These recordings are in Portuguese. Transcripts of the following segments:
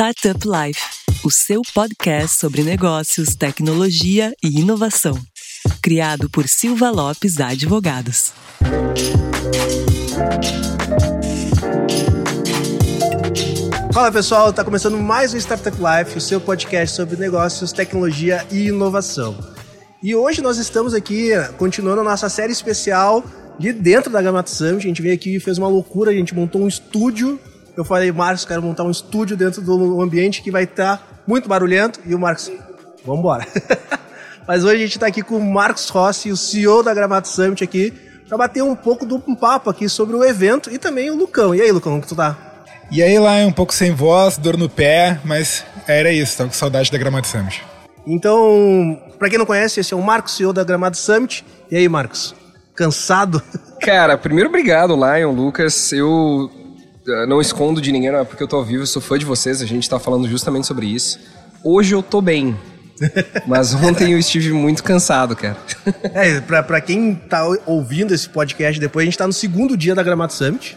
Startup Life, o seu podcast sobre negócios, tecnologia e inovação. Criado por Silva Lopes Advogados. Fala pessoal, está começando mais um Startup Life, o seu podcast sobre negócios, tecnologia e inovação. E hoje nós estamos aqui continuando a nossa série especial de dentro da Gamato Summit. A gente veio aqui e fez uma loucura, a gente montou um estúdio. Eu falei, Marcos, quero montar um estúdio dentro do ambiente que vai estar muito barulhento. E o Marcos, vamos embora. Mas hoje a gente está aqui com o Marcos Rossi, o CEO da Gramato Summit aqui, para bater um pouco do um papo aqui sobre o evento e também o Lucão. E aí, Lucão, como que tu tá? E aí lá, um pouco sem voz, dor no pé, mas era isso, tava com saudade da Gramado Summit. Então, para quem não conhece, esse é o Marcos, CEO da Gramado Summit. E aí, Marcos? Cansado? Cara, primeiro obrigado, Lion, Lucas. Eu não escondo de ninguém, não é porque eu tô ao vivo, eu sou fã de vocês, a gente tá falando justamente sobre isso. Hoje eu tô bem. Mas ontem eu estive muito cansado, cara. É, pra, pra quem tá ouvindo esse podcast depois, a gente tá no segundo dia da Gramado Summit.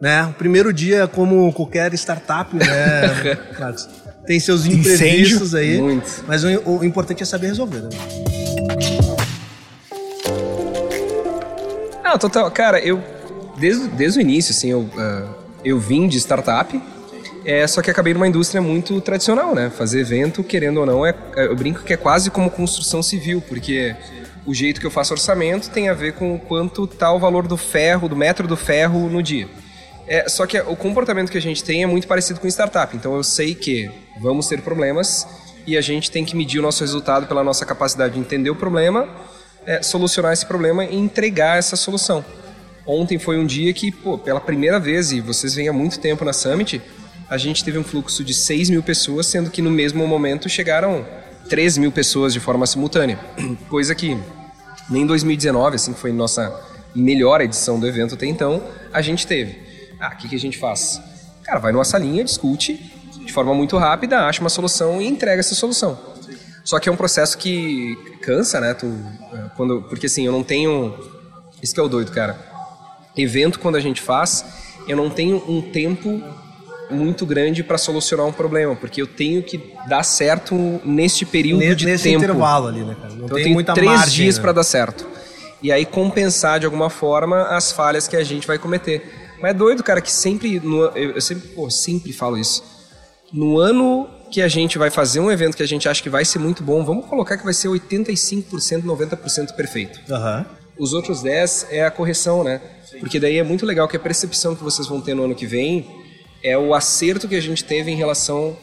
Né? O primeiro dia, como qualquer startup, né, Marcos? Tem seus imprevistos aí. Muito. Mas o, o importante é saber resolver, né? Ah, total. Cara, eu. Desde, desde o início, assim, eu, uh, eu vim de startup. É, só que acabei numa indústria muito tradicional, né? Fazer evento, querendo ou não, é, eu brinco que é quase como construção civil, porque o jeito que eu faço orçamento tem a ver com o quanto tá o valor do ferro, do metro do ferro no dia. É, só que o comportamento que a gente tem é muito parecido com startup. Então eu sei que vamos ter problemas e a gente tem que medir o nosso resultado pela nossa capacidade de entender o problema, é, solucionar esse problema e entregar essa solução. Ontem foi um dia que, pô, pela primeira vez, e vocês vêm há muito tempo na Summit, a gente teve um fluxo de 6 mil pessoas, sendo que no mesmo momento chegaram 3 mil pessoas de forma simultânea. Coisa que nem em 2019, assim, que foi nossa melhor edição do evento até então, a gente teve. Ah, o que, que a gente faz? Cara, vai numa salinha, discute de forma muito rápida, acha uma solução e entrega essa solução. Só que é um processo que cansa, né? Tu, quando, porque assim, eu não tenho. Isso que é o doido, cara. Evento, quando a gente faz, eu não tenho um tempo muito grande para solucionar um problema, porque eu tenho que dar certo neste período nesse, de nesse tempo. intervalo ali, né, cara? Não então, tem eu tenho muita três margem, dias né? para dar certo. E aí compensar de alguma forma as falhas que a gente vai cometer. Mas é doido, cara, que sempre. No, eu, eu sempre, pô, sempre falo isso. No ano que a gente vai fazer um evento que a gente acha que vai ser muito bom, vamos colocar que vai ser 85%, 90% perfeito. Aham. Os outros 10 é a correção, né? Porque daí é muito legal que a percepção que vocês vão ter no ano que vem é o acerto que a gente teve em relação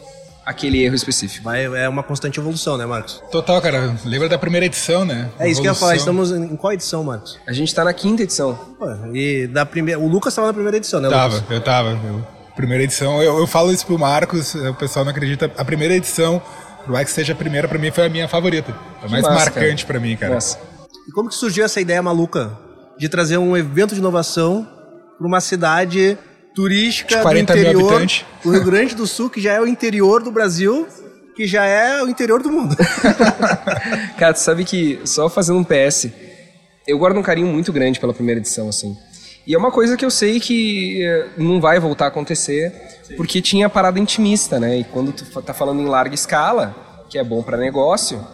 àquele erro específico. Vai, é uma constante evolução, né, Marcos? Total, cara. Lembra da primeira edição, né? É isso que eu ia falar. Evolução. Estamos em qual edição, Marcos? A gente tá na quinta edição. Pô, e da primeira. O Lucas estava na primeira edição, né, Tava, Lucas? eu tava. Eu, primeira edição. Eu, eu falo isso pro Marcos, o pessoal não acredita. A primeira edição, por mais que seja a primeira, pra mim foi a minha favorita. A mais massa, marcante cara. pra mim, cara. Nossa. E como que surgiu essa ideia maluca de trazer um evento de inovação para uma cidade turística De 40 do mil interior habitantes. do Rio Grande do Sul, que já é o interior do Brasil, que já é o interior do mundo. Cara, tu sabe que, só fazendo um PS, eu guardo um carinho muito grande pela primeira edição, assim. E é uma coisa que eu sei que eh, não vai voltar a acontecer, porque tinha a parada intimista, né? E quando tu tá falando em larga escala, que é bom para negócio,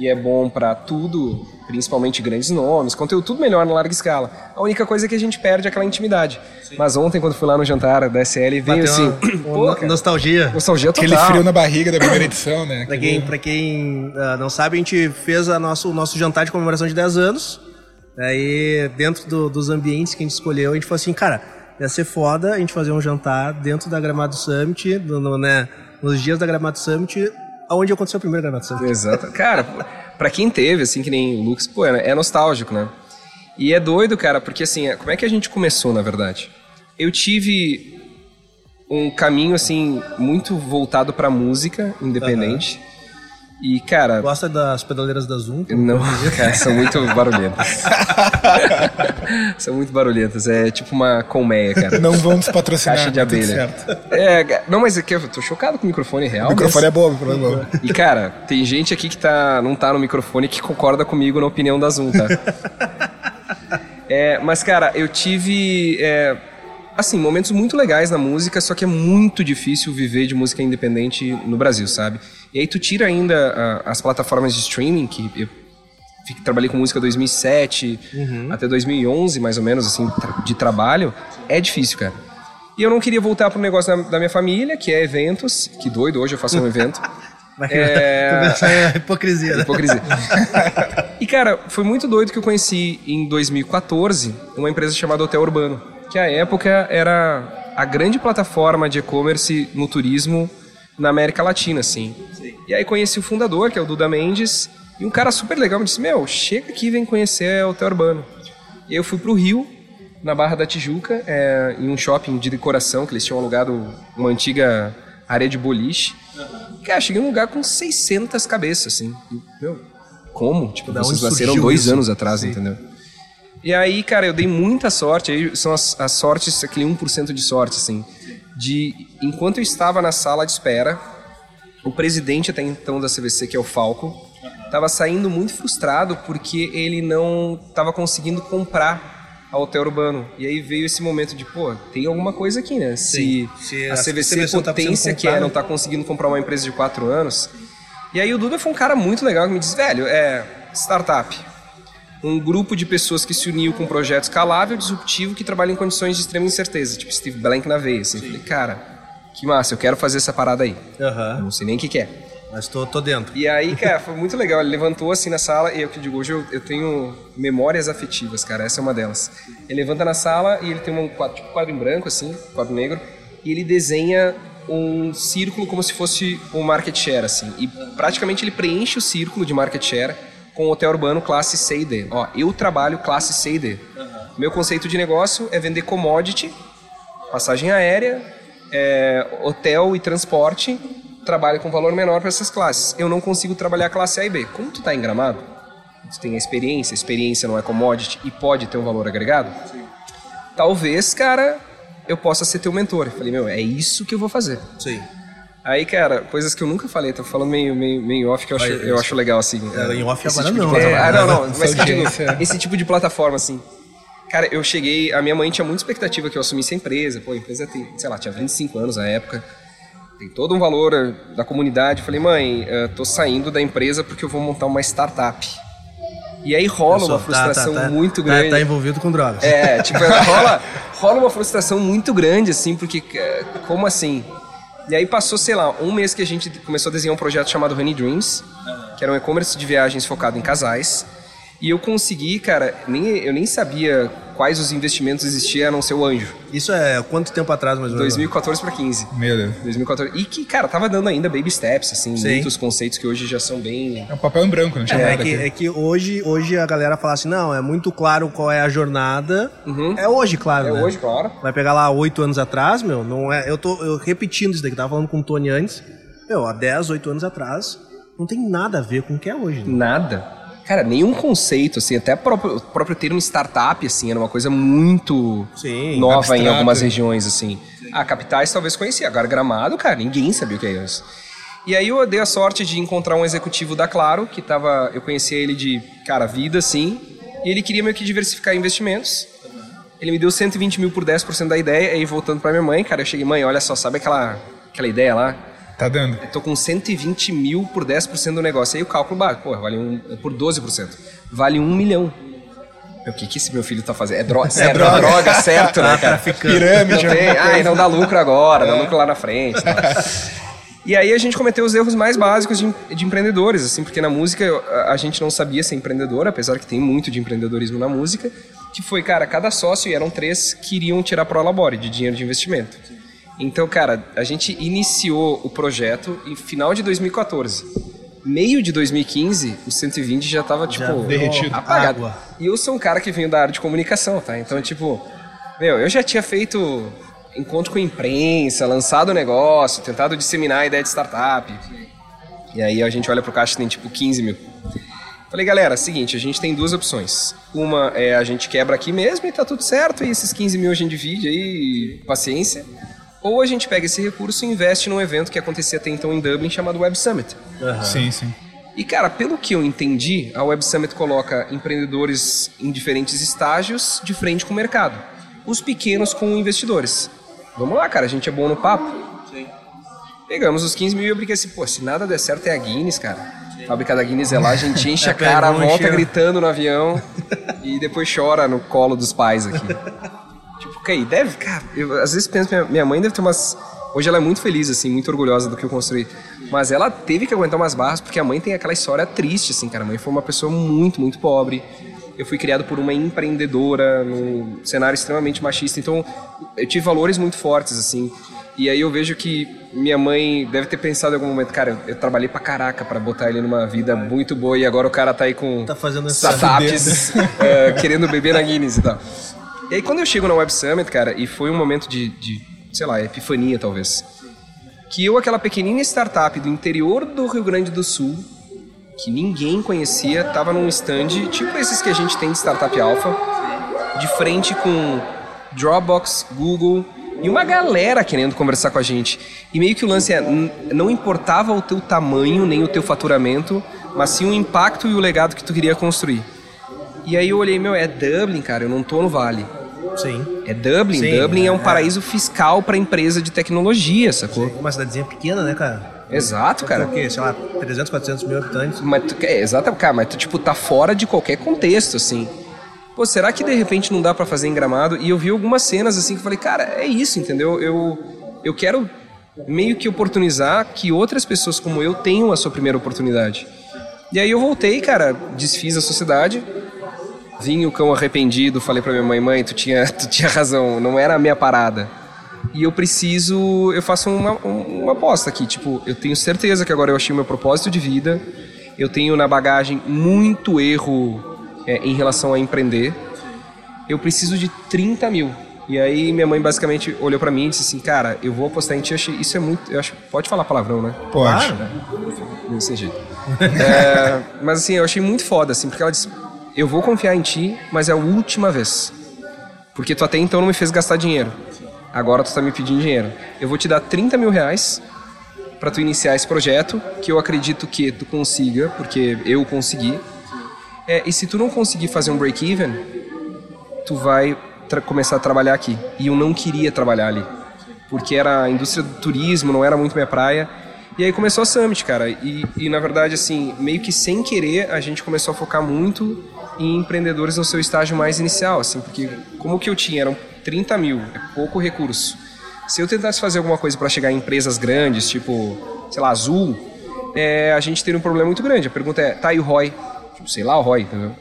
e é bom para tudo, principalmente grandes nomes, conteúdo tudo melhor na larga escala. A única coisa é que a gente perde é aquela intimidade. Mas ontem, quando fui lá no jantar da SL, veio Bateu assim, uma- pô, uma cara, nostalgia. nostalgia total. Aquele frio na barriga da primeira edição, né? Pra quem, pra quem ah, não sabe, a gente fez a nosso, o nosso jantar de comemoração de 10 anos. Aí, dentro do- dos ambientes que a gente escolheu, a gente falou assim, cara, ia ser foda a gente fazer um jantar dentro da Gramado Summit, no, no- né, nos dias da Gramado Summit, onde aconteceu o primeiro Gramado Summit. Exato. Cara, pra quem teve, assim, que nem o Lucas, pô, é é nostálgico, né? E é doido, cara, porque assim, é- como é que a gente começou, na verdade? Eu tive um caminho, assim, muito voltado pra música independente. E, cara, Gosta das pedaleiras da Zoom? não, cara, são muito barulhentas. são muito barulhentas. É tipo uma colmeia, cara. Não vamos patrocinar. Caixa de tá abelha. certo. É, não, mas é que eu tô chocado com o microfone real. O microfone mas- é bom, o microfone é bom. E cara, tem gente aqui que tá, não tá no microfone que concorda comigo na opinião da Zoom, tá? É, mas cara, eu tive. é, assim, momentos muito legais na música, só que é muito difícil viver de música independente no Brasil, sabe? E aí tu tira ainda uh, as plataformas de streaming, que eu fiquei, trabalhei com música 2007 uhum. até 2011, mais ou menos, assim, de trabalho, é difícil, cara. E eu não queria voltar pro negócio da, da minha família, que é eventos, que doido, hoje eu faço um evento. é... é hipocrisia. Né? Hipocrisia. e, cara, foi muito doido que eu conheci em 2014 uma empresa chamada Hotel Urbano, que à época era a grande plataforma de e-commerce no turismo na América Latina, assim. E aí conheci o fundador, que é o Duda Mendes, e um cara super legal me disse: Meu, chega aqui e vem conhecer o Hotel Urbano. E eu fui pro Rio, na Barra da Tijuca, é, em um shopping de decoração, que eles tinham alugado uma antiga área de boliche. Cara, cheguei num lugar com 600 cabeças, assim. Meu, como? Tipo, da vocês nasceram dois isso? anos atrás, Sim. entendeu? E aí, cara, eu dei muita sorte. Aí são as, as sortes, aquele 1% de sorte, assim. De, enquanto eu estava na sala de espera, o presidente até então da CVC, que é o Falco, estava saindo muito frustrado porque ele não estava conseguindo comprar a Hotel Urbano. E aí veio esse momento de, pô, tem alguma coisa aqui, né? Se, Se a, CVC, CVC tá potência tá que é, não está conseguindo comprar uma empresa de quatro anos. E aí o Duda foi um cara muito legal que me disse, velho, é startup. Um grupo de pessoas que se uniu com um projeto escalável, disruptivo, que trabalha em condições de extrema incerteza. Tipo Steve Blank na veia, assim. Falei, cara, que massa, eu quero fazer essa parada aí. Uhum. não sei nem o que, que é. Mas tô, tô dentro. E aí, cara, foi muito legal. Ele levantou assim na sala, e eu que digo, hoje eu, eu, tenho memórias afetivas, cara, essa é uma delas. Ele levanta na sala e ele tem um quadro, tipo quadro em branco, assim, quadro negro, e ele desenha um círculo como se fosse um market share, assim. E praticamente ele preenche o círculo de market share com o hotel urbano classe C e D. Ó, eu trabalho classe C e D. Uhum. Meu conceito de negócio é vender commodity, passagem aérea, é, hotel e transporte trabalha com valor menor para essas classes. Eu não consigo trabalhar a classe A e B. Como tu está em Gramado, tu tem a experiência, a experiência não é commodity e pode ter um valor agregado, Sim. talvez, cara, eu possa ser teu mentor. Eu falei, meu, é isso que eu vou fazer. Sim. Aí, cara, coisas que eu nunca falei, tô falando meio, meio, meio off que eu acho, eu acho legal, assim. É, em off agora tipo não. É, ah, não, não, mas esse tipo de plataforma, assim. Cara, eu cheguei, a minha mãe tinha muita expectativa que eu assumisse a empresa. Pô, a empresa tem, sei lá, tinha 25 anos na época tem todo um valor eh, da comunidade. Falei, mãe, uh, tô saindo da empresa porque eu vou montar uma startup. E aí rola uma frustração tá, tá, tá, muito grande. Tá, envolvido com drogas. É, tipo, rola, rola uma frustração muito grande, assim, porque eh, como assim? E aí passou, sei lá, um mês que a gente começou a desenhar um projeto chamado Honey Dreams, que era um e-commerce de viagens focado em casais. E eu consegui, cara, nem, eu nem sabia quais os investimentos existiam a não ser o anjo. Isso é quanto tempo atrás, mais ou menos? 2014 para 15. Meu Deus. 2014. E que, cara, tava dando ainda baby steps, assim, Sim. muitos conceitos que hoje já são bem. É um papel em branco, não tinha é, nada. É que, é que hoje, hoje a galera fala assim: não, é muito claro qual é a jornada. Uhum. É hoje, claro. É né? hoje, claro. Vai pegar lá oito anos atrás, meu, não é. Eu tô eu repetindo isso daqui, tava falando com o Tony antes. Meu, há 10, 8 anos atrás, não tem nada a ver com o que é hoje. Né? Nada. Cara, nenhum conceito, assim, até o próprio, próprio termo startup, assim, era uma coisa muito Sim, nova abstrato. em algumas regiões, assim. Sim. Ah, capitais talvez conhecia, agora Gramado, cara, ninguém sabia o que é isso. E aí eu dei a sorte de encontrar um executivo da Claro, que tava, eu conhecia ele de, cara, vida, assim, e ele queria meio que diversificar investimentos. Ele me deu 120 mil por 10% da ideia, aí voltando para minha mãe, cara, eu cheguei, mãe, olha só, sabe aquela, aquela ideia lá? Tá dando. Eu tô com 120 mil por 10% do negócio. Aí o cálculo básico, pô, vale um, por 12%. Vale um milhão. O que, que esse meu filho tá fazendo? É, dro é certo, é droga. É droga, certo, né, cara? Pirâmide. Não tem, ai, não dá lucro agora, é. dá lucro lá na frente. Tá. E aí a gente cometeu os erros mais básicos de, de, empreendedores, assim, porque na música a gente não sabia ser empreendedor, apesar que tem muito de empreendedorismo na música, que foi, cara, cada sócio, e eram três, queriam tirar pro labore de dinheiro de investimento. Então, cara, a gente iniciou o projeto em final de 2014. Meio de 2015, o 120 já tava, tipo, já derretido. apagado. Água. E eu sou um cara que veio da área de comunicação, tá? Então, tipo, meu, eu já tinha feito encontro com a imprensa, lançado o negócio, tentado disseminar a ideia de startup. E aí a gente olha pro caixa e tem, tipo, 15 mil. Falei, galera, seguinte, a gente tem duas opções. Uma é a gente quebra aqui mesmo e tá tudo certo, e esses 15 mil a gente divide aí, paciência. Ou a gente pega esse recurso e investe num evento que acontecia até então em Dublin chamado Web Summit. Uhum. Sim, sim. E cara, pelo que eu entendi, a Web Summit coloca empreendedores em diferentes estágios de frente com o mercado. os pequenos com investidores. Vamos lá, cara, a gente é bom no papo. Sim. Pegamos os 15 mil e eu brinquei assim, pô, se nada der certo é a Guinness, cara. A fábrica da Guinness é lá, a gente enche É, a cara, volta gritando no avião e depois chora no colo dos pais aqui. aí, deve, cara, eu às vezes penso, minha, minha mãe deve ter umas. Hoje ela é muito feliz, assim, muito orgulhosa do que eu construí. Mas ela teve que aguentar umas barras, porque a mãe tem aquela história triste, assim, cara. A mãe foi uma pessoa muito, muito pobre. Eu fui criado por uma empreendedora num cenário extremamente machista. Então, eu tive valores muito fortes, assim. E aí eu vejo que minha mãe deve ter pensado em algum momento, cara, eu trabalhei pra caraca pra botar ele numa vida muito boa e agora o cara tá aí com Tá fazendo essa- eh, querendo beber na Guinness e tal. E aí quando eu chego na Web Summit, cara, e foi um momento de, de sei lá, epifania talvez, que eu, aquela pequenina startup do interior do Rio Grande do Sul, que ninguém conhecia, tava num stand, tipo esses que a gente tem de Startup Alpha, de frente com Dropbox, Google e uma galera querendo conversar com a gente. E meio que o lance é, não importava o teu tamanho, nem o teu faturamento, mas sim o impacto e o legado que tu queria construir. E aí eu olhei, meu, é Dublin, cara, eu não tô no Vale. Sim. É Dublin. Sim, Dublin é um é. paraíso fiscal para empresa de tecnologia, sacou? Uma cidadezinha pequena, né, cara? Exato, cara. Quê? Sei lá, 300, 400 mil habitantes. Mas tu, é, exato, cara, mas tu, tipo, tá fora de qualquer contexto, assim. Pô, será que de repente não dá pra fazer em gramado? E eu vi algumas cenas, assim, que eu falei, cara, é isso, entendeu? Eu, eu quero meio que oportunizar que outras pessoas como eu tenham a sua primeira oportunidade. E aí eu voltei, cara, desfiz a sociedade, vim o cão arrependido, falei pra minha mãe, mãe, tu tinha, tu tinha razão, não era a minha parada. E eu preciso, eu faço uma, um- uma aposta aqui, tipo, eu tenho certeza que agora eu achei o meu propósito de vida, eu tenho na bagagem muito erro é, em relação a empreender, eu preciso de 30 mil. E aí minha mãe basicamente olhou pra mim e disse assim, cara, eu vou apostar em ti, isso é muito, eu acho, pode falar palavrão, né? Pode. Desse jeito. É, mas assim, eu achei muito foda, assim, porque ela disse: Eu vou confiar em ti, mas é a última vez. Porque tu até então não me fez gastar dinheiro. Agora tu tá me pedindo dinheiro. Eu vou te dar 30 mil reais pra tu iniciar esse projeto, que eu acredito que tu consiga, porque eu consegui. É, e se tu não conseguir fazer um break-even, tu vai começar a trabalhar aqui. E eu não queria trabalhar ali. Porque era a indústria do turismo, não era muito minha praia. E aí começou a Summit, cara. E, e na verdade, assim, meio que sem querer, a gente começou a focar muito em empreendedores no seu estágio mais inicial, assim, porque como que eu tinha? Eram 30 mil, é pouco recurso. Se eu tentasse fazer alguma coisa para chegar em empresas grandes, tipo, sei lá, Azul, é, a gente teria um problema muito grande. A pergunta é, tá, e o ROI? Tipo, sei lá o ROI, entendeu?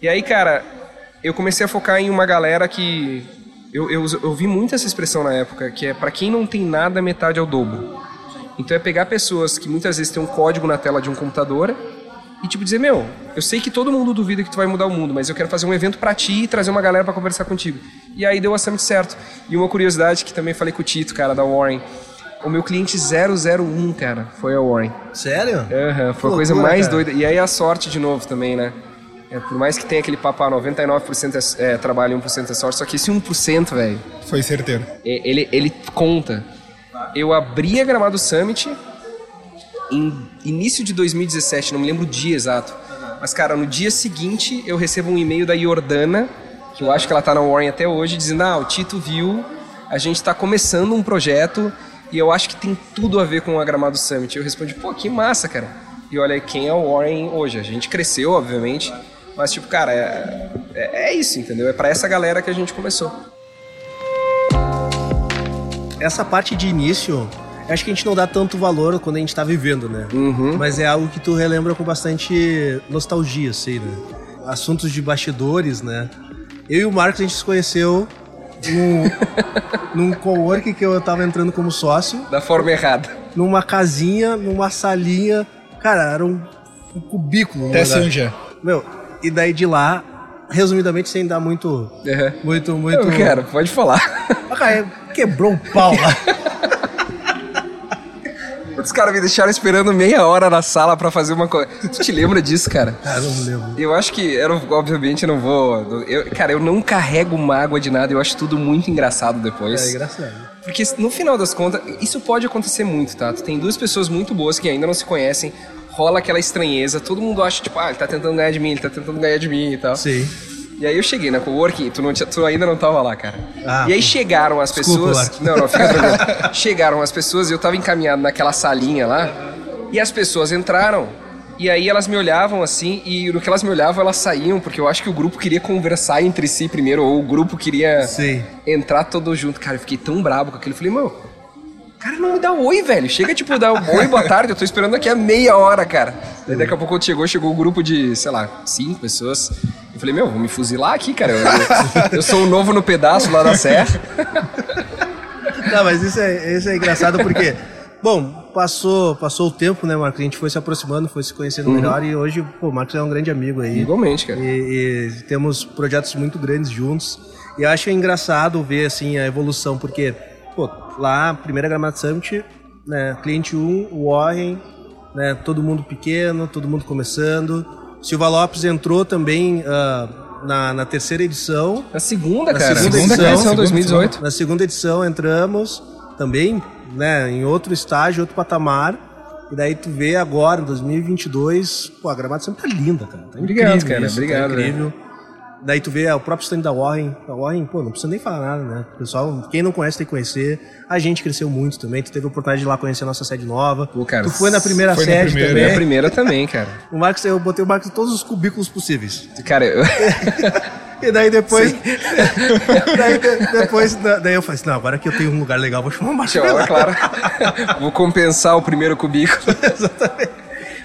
E aí, cara, eu comecei a focar em uma galera que. Eu, eu, eu vi muito essa expressão na época, que é para quem não tem nada, metade é o dobro. Então é pegar pessoas que muitas vezes têm um código na tela de um computador e tipo dizer, meu, eu sei que todo mundo duvida que tu vai mudar o mundo, mas eu quero fazer um evento pra ti e trazer uma galera pra conversar contigo. E aí deu Summit certo. E uma curiosidade que também falei com o Tito, cara, da Warren. O meu cliente 001, cara, foi a Warren. Sério? Aham, foi a coisa mais cara. doida. E aí a sorte de novo também, né? É, por mais que tenha aquele papo, ah, 99% é, é trabalho e 1% é sorte, só que esse 1%, velho, Foi certeiro. é- ele, ele conta. Eu abri a Gramado Summit em início de 2017, não me lembro o dia exato. Mas, cara, no dia seguinte eu recebo um e-mail da Jordana, que eu acho que ela tá na Warren até hoje, dizendo: Ah, o Tito viu, a gente tá começando um projeto e eu acho que tem tudo a ver com a Gramado Summit. Eu respondi: Pô, que massa, cara. E olha quem é o Warren hoje. A gente cresceu, obviamente, mas, tipo, cara, é, é, é isso, entendeu? É pra essa galera que a gente começou. Essa parte de início, acho que a gente não dá tanto valor quando a gente tá vivendo, né? Uhum. Mas é algo que tu relembra com bastante nostalgia, assim, né? Assuntos de bastidores, né? Eu e o Marcos, a gente se conheceu num, num cowork que eu tava entrando como sócio, Da forma errada. numa casinha, numa salinha. Cara, era um, um cubículo. Até. Sanja. Meu, e daí de lá, resumidamente, sem dar muito. Uhum. Muito, muito. Eu quero, pode falar. Ah, cara, quebrou o pau lá. Os caras me deixaram esperando meia hora na sala pra fazer uma coisa. Tu te lembra disso, cara? Cara, não lembro. Eu acho que, eu não- obviamente, eu não vou. Eu, cara, eu não carrego mágoa de nada, eu acho tudo muito engraçado depois. É engraçado. Porque no final das contas, isso pode acontecer muito, tá? Tu tem duas pessoas muito boas que ainda não se conhecem, rola aquela estranheza, todo mundo acha, tipo, ah, ele tá tentando ganhar de mim, ele tá tentando ganhar de mim e tal. Sim. E aí eu cheguei na coworking, tu, não tu ainda não tava lá, cara. Ah, e aí chegaram as Desculpa, pessoas. Mark. Não, não, fica tranquilo. chegaram as pessoas e eu tava encaminhado naquela salinha lá. E as pessoas entraram. E aí elas me olhavam assim, e no que elas me olhavam, elas saíam, porque eu acho que o grupo queria conversar entre si primeiro, ou o grupo queria Sim. entrar todo junto. Cara, eu fiquei tão brabo com aquilo. Eu falei, meu, cara, não me dá oi, velho. Chega, tipo, dá um oi, boa tarde. Eu tô esperando aqui a meia hora, cara. Daí daqui a pouco quando chegou, chegou um grupo de, sei lá, cinco pessoas. Eu falei, meu, vou me fuzilar aqui, cara. Eu, eu- eu sou o novo no pedaço lá da serra. Não, mas isso é, isso é engraçado porque, bom, passou, passou o tempo, né, Marcos? A gente foi se aproximando, foi se conhecendo melhor e hoje, pô, o Marcos é um grande amigo aí. Igualmente, cara. E, e temos projetos muito grandes juntos. E eu acho engraçado ver, assim, a evolução, porque, pô, lá, primeira Gramado Summit, né, cliente 1, o Warren, né, todo mundo pequeno, todo mundo começando. Silva Lopes entrou também ah, na, na terceira edição. Na segunda, Na cara. segunda edição, edição, 2018. Na segunda edição entramos também, né, em outro estágio, outro patamar. E daí tu vê agora, em 2022, pô, a Gramado sempre tá linda, cara. Tá Obrigado, incrível cara, isso, obrigado, Tá incrível. Daí tu vê é, o próprio stand da Warren. A Warren, pô, não precisa nem falar nada, né? Pessoal, quem não conhece tem que conhecer. A gente cresceu muito também. Tu teve a oportunidade de ir lá conhecer a nossa sede nova. Pô, cara, tu foi na primeira foi na sede primeira. também. Minha primeira também, cara. O Marcos, eu botei o Marcos em todos os cubículos possíveis. Cara, eu... E daí depois. daí, de- depois, da- daí eu falei assim: não, agora que eu tenho um lugar legal, vou chamar o lá. claro. Vou compensar o primeiro cubículo. Exatamente.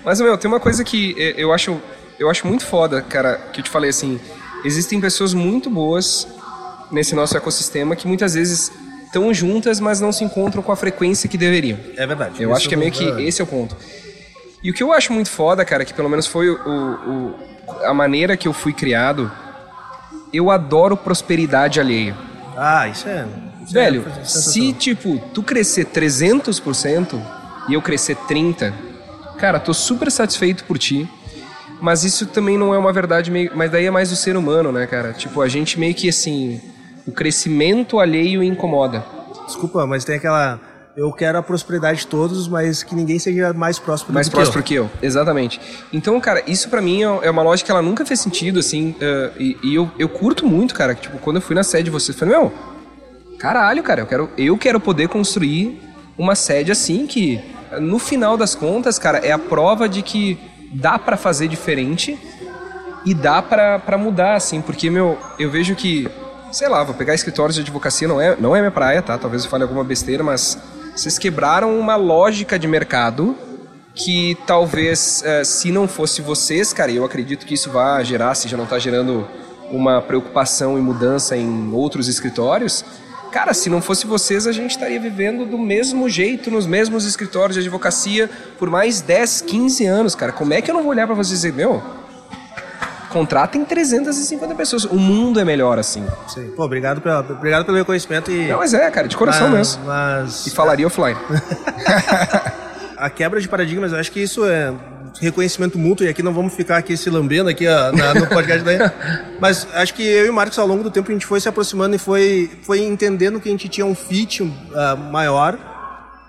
Mas, meu, tem uma coisa que eh, eu acho, eu acho muito foda, cara, que eu te falei assim. Existem pessoas muito boas nesse nosso ecossistema que muitas vezes estão juntas, mas não se encontram com a frequência que deveriam. É verdade. Eu acho que é meio que é. esse é o ponto. E o que eu acho muito foda, cara, que pelo menos foi o, o- a maneira que eu fui criado, eu adoro prosperidade alheia. Ah, isso é. isso Velho, é se tipo, tu crescer 300% e eu crescer 30%, cara, tô super satisfeito por ti. Mas isso também não é uma verdade meio. Mas daí é mais do ser humano, né, cara? Tipo, a gente meio que assim. O crescimento alheio incomoda. Desculpa, mas tem aquela. Eu quero a prosperidade de todos, mas que ninguém seja mais próspero mais do próspero que eu. que eu. Exatamente. Então, cara, isso pra mim é é uma lógica que ela nunca fez sentido, assim. eh, e e eu, eu curto muito, cara. que, Tipo, quando eu fui na sede de vocês, eu falei, meu, caralho, cara, eu quero, eu quero poder construir uma sede assim que, no final das contas, cara, é a prova de que dá pra fazer diferente e dá pra mudar, assim. Porque, meu, eu vejo que, sei lá, vou pegar escritórios de advocacia, não é, não é minha praia, tá? Talvez eu fale alguma besteira, mas vocês quebraram uma lógica de mercado que talvez, eh, se não fosse vocês, cara, eu acredito que isso vai gerar, se já não está gerando uma preocupação e mudança em outros escritórios, cara, se não fosse vocês, a gente estaria vivendo do mesmo jeito, nos mesmos escritórios de advocacia por mais 10, 15 anos, cara. Como é que eu não vou olhar para vocês e dizer, meu, contratem 350 pessoas, o mundo é melhor assim. Sim. Pô, obrigado, pela, obrigado pelo reconhecimento e. Não, mas é, cara, de coração mas, mesmo. Mas. E falaria offline. a quebra de paradigmas, eu acho que isso é reconhecimento mútuo, e aqui não vamos ficar aqui se lambendo aqui ó, na- no podcast daí. Mas acho que eu e o Marcos, ao longo do tempo, a gente foi se aproximando e foi, foi entendendo que a gente tinha um fit ah, maior,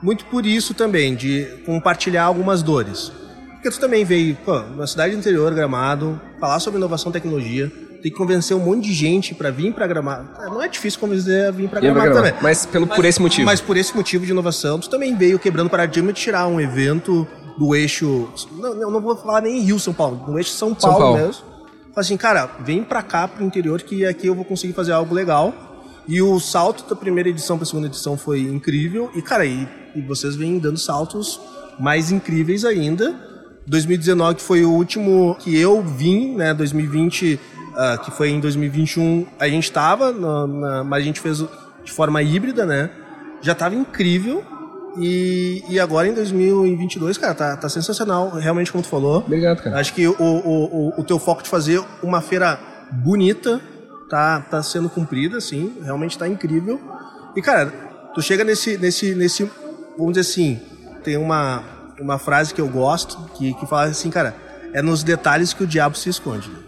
muito por isso também, de compartilhar algumas dores. Porque tu também veio, pô, na cidade do interior, Gramado, falar sobre inovação e tecnologia, tem que convencer um monte de gente para vir para Gramado. Ah, Não é difícil convencer a vir para Gramado Gramado, também. mas pelo- por esse motivo. Mas por esse motivo de inovação, tu também veio quebrando paradigma de tirar um evento do eixo. Não, não, vou falar nem Rio, São Paulo, do eixo São Paulo, Paulo. mesmo. Fala assim, cara, vem pra cá, pro interior, que aqui eu vou conseguir fazer algo legal. E o salto da primeira edição pra segunda edição foi incrível. E, cara, e, e vocês vêm dando saltos mais incríveis ainda. 2019, que foi o último que eu vim, né? 2020, ah, que foi em 2021, a gente tava, na- na- mas a gente fez de forma híbrida, né? Já tava incrível. E, e agora em 2022, cara, tá, tá sensacional, realmente como tu falou. Obrigado, cara. Acho que o, o, o, o teu foco de fazer uma feira bonita tá, tá sendo cumprida, assim, realmente tá incrível. E, cara, tu chega nesse, nesse, nesse vamos dizer assim, tem uma, uma frase que eu gosto, que, que fala assim, cara, é nos detalhes que o diabo se esconde. né?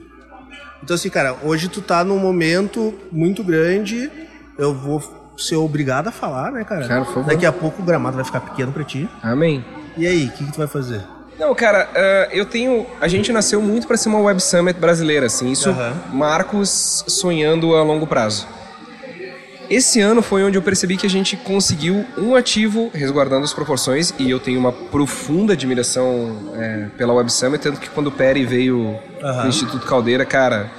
Então, assim, cara, hoje tu tá num momento muito grande, eu vou ser obrigado a falar, né, cara? Cara, por favor. Daqui a pouco o gramado vai ficar pequeno pra ti. Amém. E aí, o que, que tu vai fazer? Não, cara, uh, eu tenho. A gente nasceu muito para ser uma Web Summit brasileira, assim. Isso, uhum. Marcos sonhando a longo prazo. Esse ano foi onde eu percebi que a gente conseguiu um ativo, resguardando as proporções, e eu tenho uma profunda admiração é, pela Web Summit, tanto que quando o Peri veio uhum. no Instituto Caldeira, cara,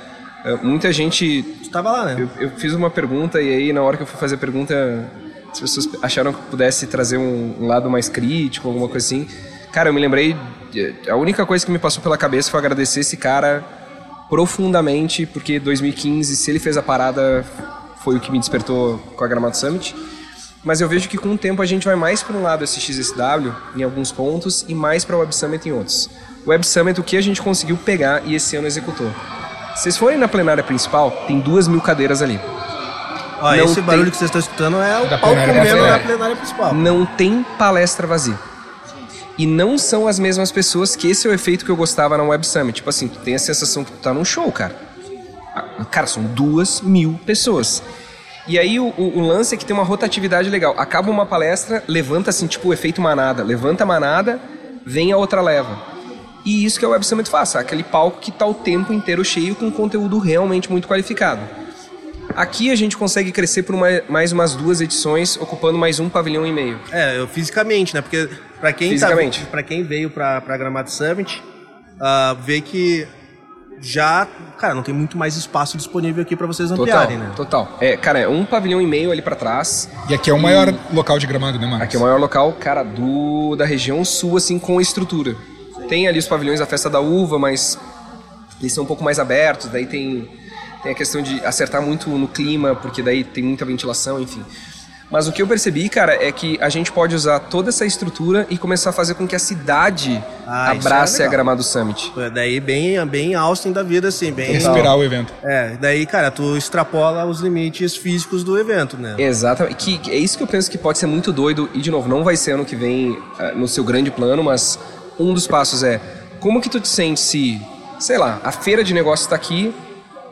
é, muita gente. Tava lá, né? Eu, eu, fiz uma pergunta, e aí na hora que eu fui fazer a pergunta, as pessoas acharam que pudesse trazer um, um lado mais crítico, alguma coisa assim. Cara, eu me lembrei. A única coisa que me passou pela cabeça foi agradecer esse cara profundamente, porque 2015, se ele fez a parada foi o que me despertou com a Gramado Summit. Mas eu vejo que com o tempo a gente vai mais para um lado SXSW em alguns pontos e mais para o Web Summit em outros. O Web Summit, o que a gente conseguiu pegar e esse ano executou. Se vocês forem na plenária principal, tem duas mil cadeiras ali. Ó, esse tem... barulho que vocês estão escutando é o da palco comendo na plenária principal. Não tem palestra vazia. E não são as mesmas pessoas que esse é o efeito que eu gostava na Web Summit. Tipo assim, tu tem a sensação que tu tá num show, cara. Cara, são duas mil pessoas. E aí o, o, o, lance é que tem uma rotatividade legal. Acaba uma palestra, levanta assim, tipo o efeito manada. Levanta a manada, vem a outra leva. E isso que é o Web Summit faz, aquele palco que está o tempo inteiro cheio com conteúdo realmente muito qualificado. Aqui a gente consegue crescer por uma, mais umas duas edições, ocupando mais um pavilhão e meio. É, eu, fisicamente, né? Porque para quem, tá fisicamente. Tá, quem veio para Gramado Summit, uh, vê que já, cara, não tem muito mais espaço disponível aqui para vocês ampliarem, total, né? Total. É, cara, é um pavilhão e meio ali para trás. E aqui é o maior local de gramado, né, Marcos? Aqui é o maior local, cara, do da região sul, assim, com estrutura. Tem ali os pavilhões da festa da uva, mas eles são um pouco mais abertos, daí tem, tem a questão de acertar muito no clima, porque daí tem muita ventilação, enfim. Mas o que eu percebi, cara, é que a gente pode usar toda essa estrutura e começar a fazer com que a cidade ah, abrace é a Gramado Summit. É, daí bem, bem Austin da vida, assim, bem... Respirar o evento. É, daí, cara, tu extrapola os limites físicos do evento, né? Exatamente. Que, que é isso que eu penso que pode ser muito doido, e de novo, não vai ser ano que vem uh, no seu grande plano, mas um dos passos é como que tu te sente se, sei lá, a feira de negócios está aqui,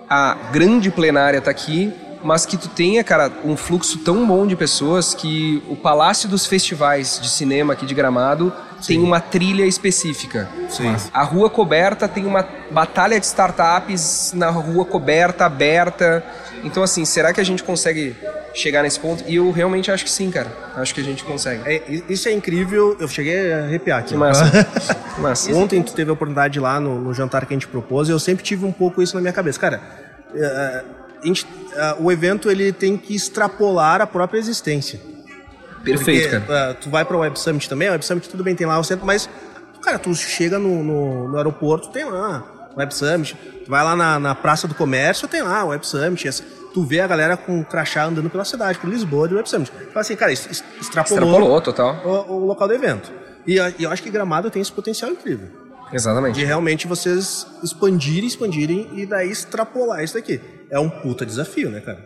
a grande plenária está aqui, mas que tu tenha, cara, um fluxo tão bom de pessoas que o Palácio dos Festivais de Cinema aqui de Gramado Sim. tem uma trilha específica. Sim. A rua coberta tem uma batalha de startups na rua coberta, aberta. Então, assim, será que a gente consegue chegar nesse ponto? E eu realmente acho que sim, cara. Acho que a gente consegue. É, isso é incrível. Eu cheguei a arrepiar aqui. Que massa. que massa. Ontem tu teve a oportunidade lá no, no jantar que a gente propôs e eu sempre tive um pouco isso na minha cabeça. Cara, é, gente, uh, o evento ele tem que extrapolar a própria existência. Perfeito, Porque, cara. Uh, tu vai para o Web Summit também, o Web Summit tudo bem, tem lá o centro, mas, cara, tu chega no, no, no aeroporto, tem lá o Web Summit. Tu vai lá na, na Praça do Comércio, tem lá o Web Summit. Essa, tu vê a galera com crachá andando pela cidade, por Lisboa, de Web Summit. Então, assim, cara, extrapolou, extrapolou total. O, o local do evento. E, e eu acho que Gramado tem esse potencial incrível. Exatamente. De realmente vocês expandirem, expandirem e daí extrapolar isso daqui. É um puta desafio, né, cara?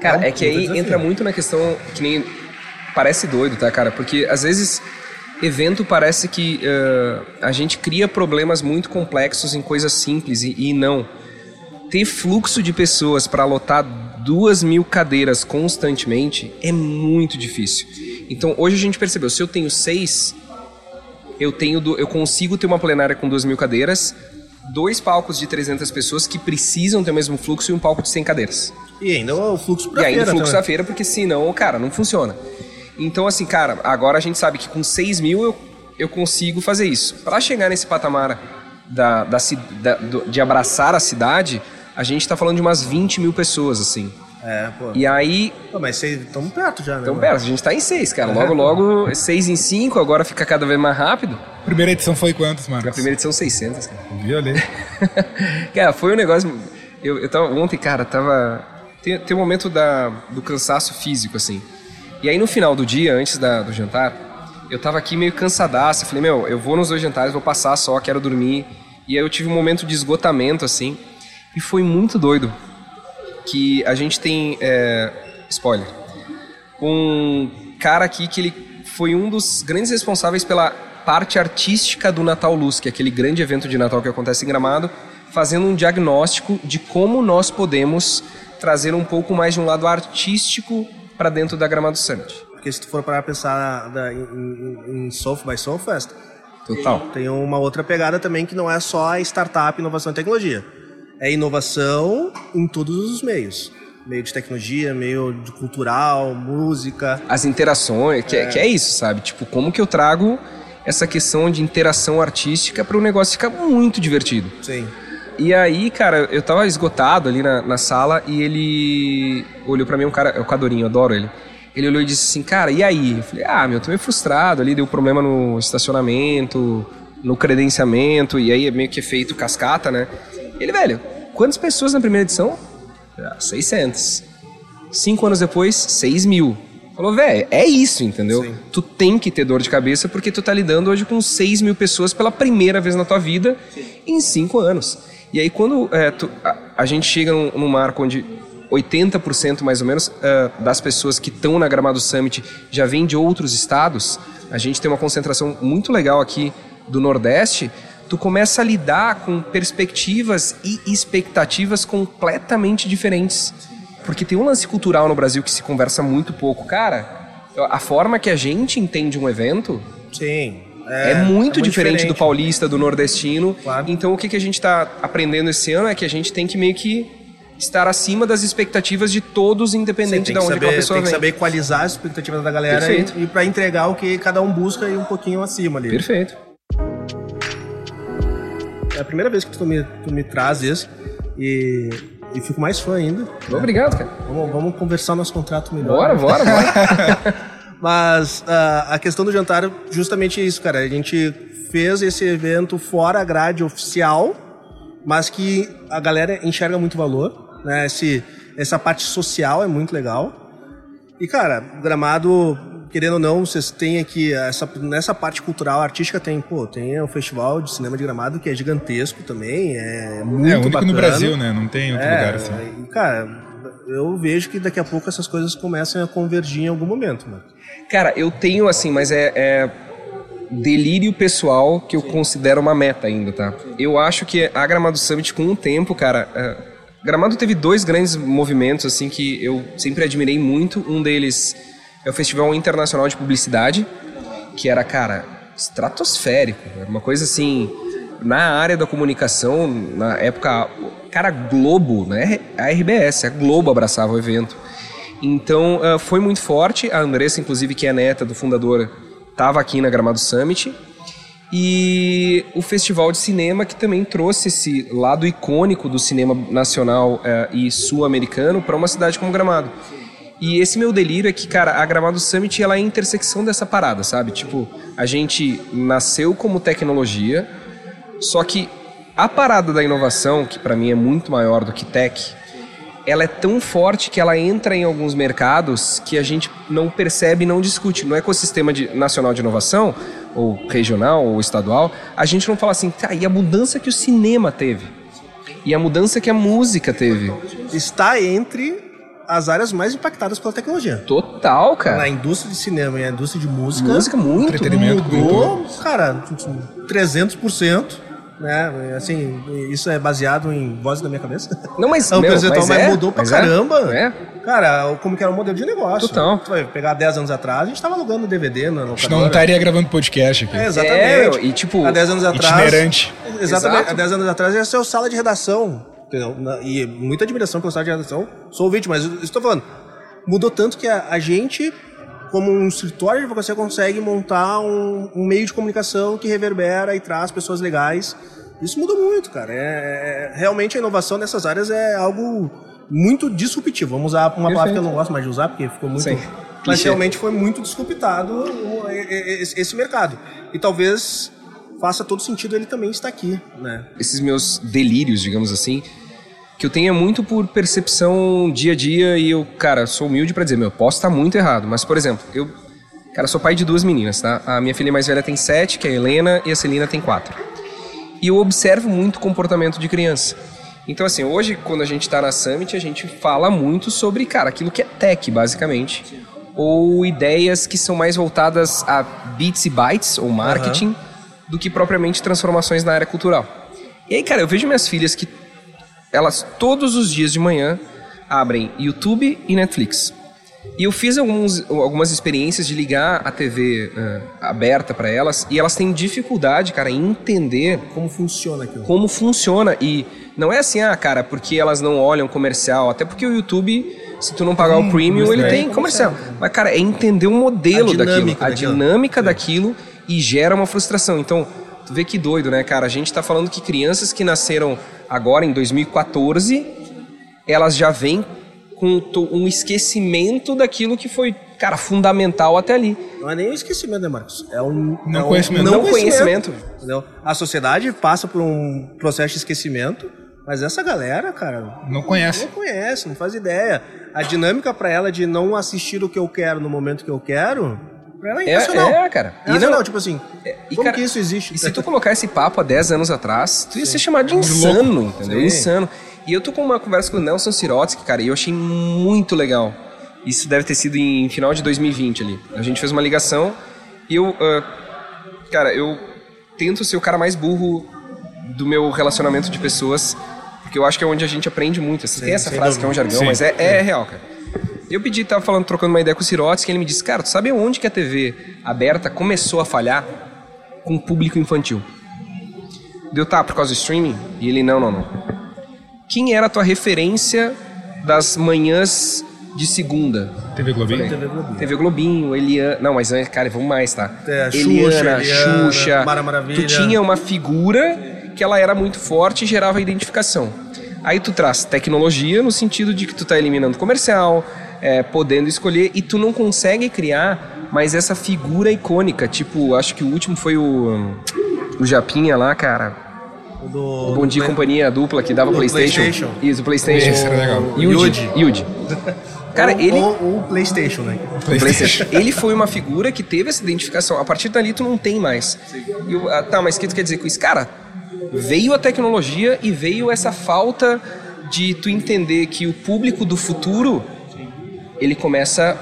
Cara, é, um é que aí desafio. entra muito na questão que nem. Parece doido, tá, cara? Porque às vezes evento parece que uh, a gente cria problemas muito complexos em coisas simples e, e não. Ter fluxo de pessoas para lotar duas mil cadeiras constantemente é muito difícil. Então hoje a gente percebeu, se eu tenho seis, eu tenho eu consigo ter uma plenária com duas mil cadeiras, dois palcos de 300 pessoas que precisam ter o mesmo fluxo e um palco de 100 cadeiras. E ainda o fluxo pra E ainda o fluxo da feira, porque senão, cara, não funciona. Então, assim, cara, agora a gente sabe que com 6 mil eu, eu consigo fazer isso. Para chegar nesse patamar da, da, da, de abraçar a cidade, a gente está falando de umas 20 mil pessoas, assim. É, pô. E aí. Pô, mas estamos perto já, né? Estamos perto, a gente está em seis, cara. Logo, é, logo, seis em cinco, agora fica cada vez mais rápido. Primeira edição foi quantos, Marcos? A primeira edição, 600, cara. Viu ali? cara, foi um negócio. Eu, eu tava. Ontem, cara, tava. Tem, tem um momento da, do cansaço físico, assim. E aí no final do dia, antes da, do jantar, eu tava aqui meio cansadaço. Eu falei, meu, eu vou nos dois jantares, vou passar só, quero dormir. E aí eu tive um momento de esgotamento, assim. E foi muito doido que a gente tem. É, spoiler. Um cara aqui que ele foi um dos grandes responsáveis pela parte artística do Natal Luz, que é aquele grande evento de Natal que acontece em Gramado, fazendo um diagnóstico de como nós podemos trazer um pouco mais de um lado artístico para dentro da Gramado Summit. Porque se tu for para pensar da, em, em, South by Southwest, Total. Tem uma outra pegada também que não é só startup, inovação e tecnologia. É inovação em todos os meios. Meio de tecnologia, meio de cultural, música. As interações, que é. que é isso, sabe? Tipo, como que eu trago essa questão de interação artística para o negócio ficar muito divertido. Sim. E aí, cara, eu tava esgotado ali na, na sala e ele olhou para mim, um cara, é o Cadorinho, eu adoro ele. Ele olhou e disse assim, cara, e aí? Eu falei, ah, meu, tô meio frustrado ali, deu problema no estacionamento, no credenciamento, e aí é meio que feito cascata, né? Ele, velho, quantas pessoas na primeira edição? Ah, 600. Cinco anos depois, 6 mil. Falou, velho, é isso, entendeu? Sim. Tu tem que ter dor de cabeça porque tu tá lidando hoje com 6 mil pessoas pela primeira vez na tua vida Sim. em cinco anos. E aí quando é, tu, a, a, gente chega num, num marco onde 80% mais ou menos uh, das pessoas que estão na Gramado Summit já vêm de outros estados. A gente tem uma concentração muito legal aqui do Nordeste. Tu começa a lidar com perspectivas e expectativas completamente diferentes. Porque tem um lance cultural no Brasil que se conversa muito pouco. Cara, a forma que a gente entende um evento. Sim. É, é, muito, é muito diferente, diferente, do paulista, do nordestino. Claro. Então o que, que a gente está aprendendo esse ano é que a gente tem que meio que estar acima das expectativas de todos, independente de onde saber, a pessoa tem vem. Tem que saber equalizar as expectativas da galera Perfeito. e, e para entregar o que cada um busca e um pouquinho acima ali. Perfeito. É a primeira vez que tu me, tu me traz isso e, e fico mais fã ainda. Né? Obrigado, cara. Vamos, vamos conversar nosso contrato melhor. Bora, bora, bora. Mas uh, a questão do jantar, justamente isso, cara. A gente fez esse evento fora a grade oficial, mas que a galera enxerga muito valor né? Esse, essa parte social é muito legal. E, cara, Gramado, querendo ou não, vocês têm aqui, essa, nessa parte cultural, artística, tem, pô, tem o Festival de Cinema de Gramado, que é gigantesco também, é muito É, único bacana. no Brasil, né? Não tem outro é, lugar assim. Cara, eu vejo que daqui a pouco essas coisas começam a convergir em algum momento, mano. Cara, eu tenho, assim, mas é, é delírio pessoal que eu Sim. considero uma meta ainda, tá? Eu acho que a Gramado Summit, com o tempo, cara... É Gramado teve dois grandes movimentos assim que eu sempre admirei muito. Um deles é o Festival Internacional de Publicidade, que era, cara, estratosférico. Era uma coisa assim, na área da comunicação, na época, cara, Globo, né? A RBS, a Globo abraçava o evento. Então, uh, foi muito forte. A Andressa, inclusive, que é neta do fundador, estava aqui na Gramado Summit e o Festival de Cinema que também trouxe esse lado icônico do cinema nacional eh, e sul-americano para uma cidade como Gramado. E esse meu delírio é que, cara, a Gramado Summit ela é a intersecção dessa parada, sabe? Tipo, a gente nasceu como tecnologia, só que a parada da inovação, que para mim é muito maior do que tech, ela é tão forte que ela entra em alguns mercados que a gente não percebe e não discute. No ecossistema de, nacional de inovação, ou regional, ou estadual, a gente não fala assim, tá, e a mudança que o cinema teve? E a mudança que a música teve? Está entre as áreas mais impactadas pela tecnologia. Total, cara. Na indústria de cinema e na indústria de música. Música muito. Entretenimento mudou, cara, 300% né? Assim, isso é baseado em voz da minha cabeça. Não, mas, não, meu, mas, mas é, mudou pra mas é. caramba. É. Cara, como que era o modelo de negócio. Total. Tu vai pegar 10 anos atrás, a gente tava alugando DVD na locadora. não estaria gravando podcast aqui. É, exatamente. É, e tipo... Há 10 anos atrás... Itinerante. Exatamente. Exato. Há 10 anos atrás ia ser o sala de redação. Entendeu? E muita admiração pelo sala de redação. Sou ouvinte, mas estou falando. Mudou tanto que a, a gente como um escritório de advocacia consegue montar um, um, meio de comunicação que reverbera e traz pessoas legais isso mudou muito, cara. É, é, realmente a inovação nessas áreas é algo muito disruptivo. Vamos usar uma Perfeito. palavra que eu não gosto mais de usar, porque ficou muito. Sim. Mas realmente foi muito disruptado esse mercado. E talvez faça todo sentido ele também estar aqui, né? Esses meus delírios, digamos assim, que eu tenho é muito por percepção dia a dia e eu, cara, sou humilde para dizer, meu, posso estar muito errado, mas por exemplo, eu, cara, sou pai de duas meninas, tá? A minha filha mais velha tem sete, que é a Helena, e a Celina tem quatro e eu observo muito o comportamento de criança. Então, assim, hoje, quando a gente está na Summit, a gente fala muito sobre, cara, aquilo que é tech, basicamente. Ou ideias que são mais voltadas a bits e bytes, ou marketing, uhum. do que propriamente transformações na área cultural. E aí, cara, eu vejo minhas filhas que elas todos os dias de manhã abrem YouTube e Netflix. E eu fiz alguns, algumas experiências de ligar a TV uh, aberta para elas e elas têm dificuldade, cara, em entender Como funciona aquilo? como funciona. E não é assim, ah, cara, porque elas não olham comercial. Até porque o YouTube, se tu não pagar o premium, ele é tem comercial. Mas, cara, é entender o modelo A daquilo, dinâmica a daquilo. dinâmica daquilo e gera uma frustração. Então, tu vê que doido, né, cara? A gente tá falando que crianças que nasceram agora em 2014, elas já vêm com um esquecimento daquilo que foi, cara, fundamental até ali. Não é nem o esquecimento, né, Marcos? É um Não é um conhecimento. Não, Não conhecimento. conhecimento. Entendeu? A sociedade passa por um processo de esquecimento, mas essa galera, cara, Não conhece. não conhece, não faz ideia. A dinâmica pra ela de não assistir o que eu quero no momento que eu quero, ela é É, irracional. é, cara. É E irracional, não- tipo assim, E, como cara, que isso existe? E se tu colocar esse papo há 10 anos atrás, tu ia ser chamado de insano, entendeu? Sim. Insano. E eu tô com uma conversa com o Nelson Sirotsky, cara, e eu achei muito legal. Isso deve ter sido em final de 2020 ali. A gente fez uma ligação e eu. ah, cara, eu tento ser o cara mais burro do meu relacionamento de pessoas, porque eu acho que é onde a gente aprende muito. Tem essa frase que é um jargão, Sim. mas é, é real, cara. Eu pedi, tava falando, trocando uma ideia com o Sirotsky, e ele me disse, cara, tu sabe onde que a TV aberta começou a falhar? Com o público infantil. Deu, tá, por causa do streaming? E ele, não, não, não. Quem era a tua referência das manhãs de segunda? TV Globinho? TV Globinho, Eliana. Não, mas, cara, vamos mais, tá? É, Xuxa, Eliana, Eliana, Xuxa. Mara Maravilha. Tu tinha uma figura que ela era muito forte e gerava identificação. Aí tu traz tecnologia no sentido de que tu tá eliminando comercial, é, podendo escolher, e tu não consegue criar mais essa figura icônica. Tipo, acho que o último foi o. O Japinha lá, cara. O do, O Bom Dia e Companhia dupla que dava Do PlayStation. PlayStation. Isso, o PlayStation. Esse era legal. Yuji. Yuji. Cara, o, ele. O, o PlayStation, né? O PlayStation. Ele foi uma figura que teve essa identificação. A partir dali tu não tem mais. E eu, ah, tá, mas o que tu quer dizer com isso? Cara, veio a tecnologia e veio essa falta de tu entender que o público do futuro ele começa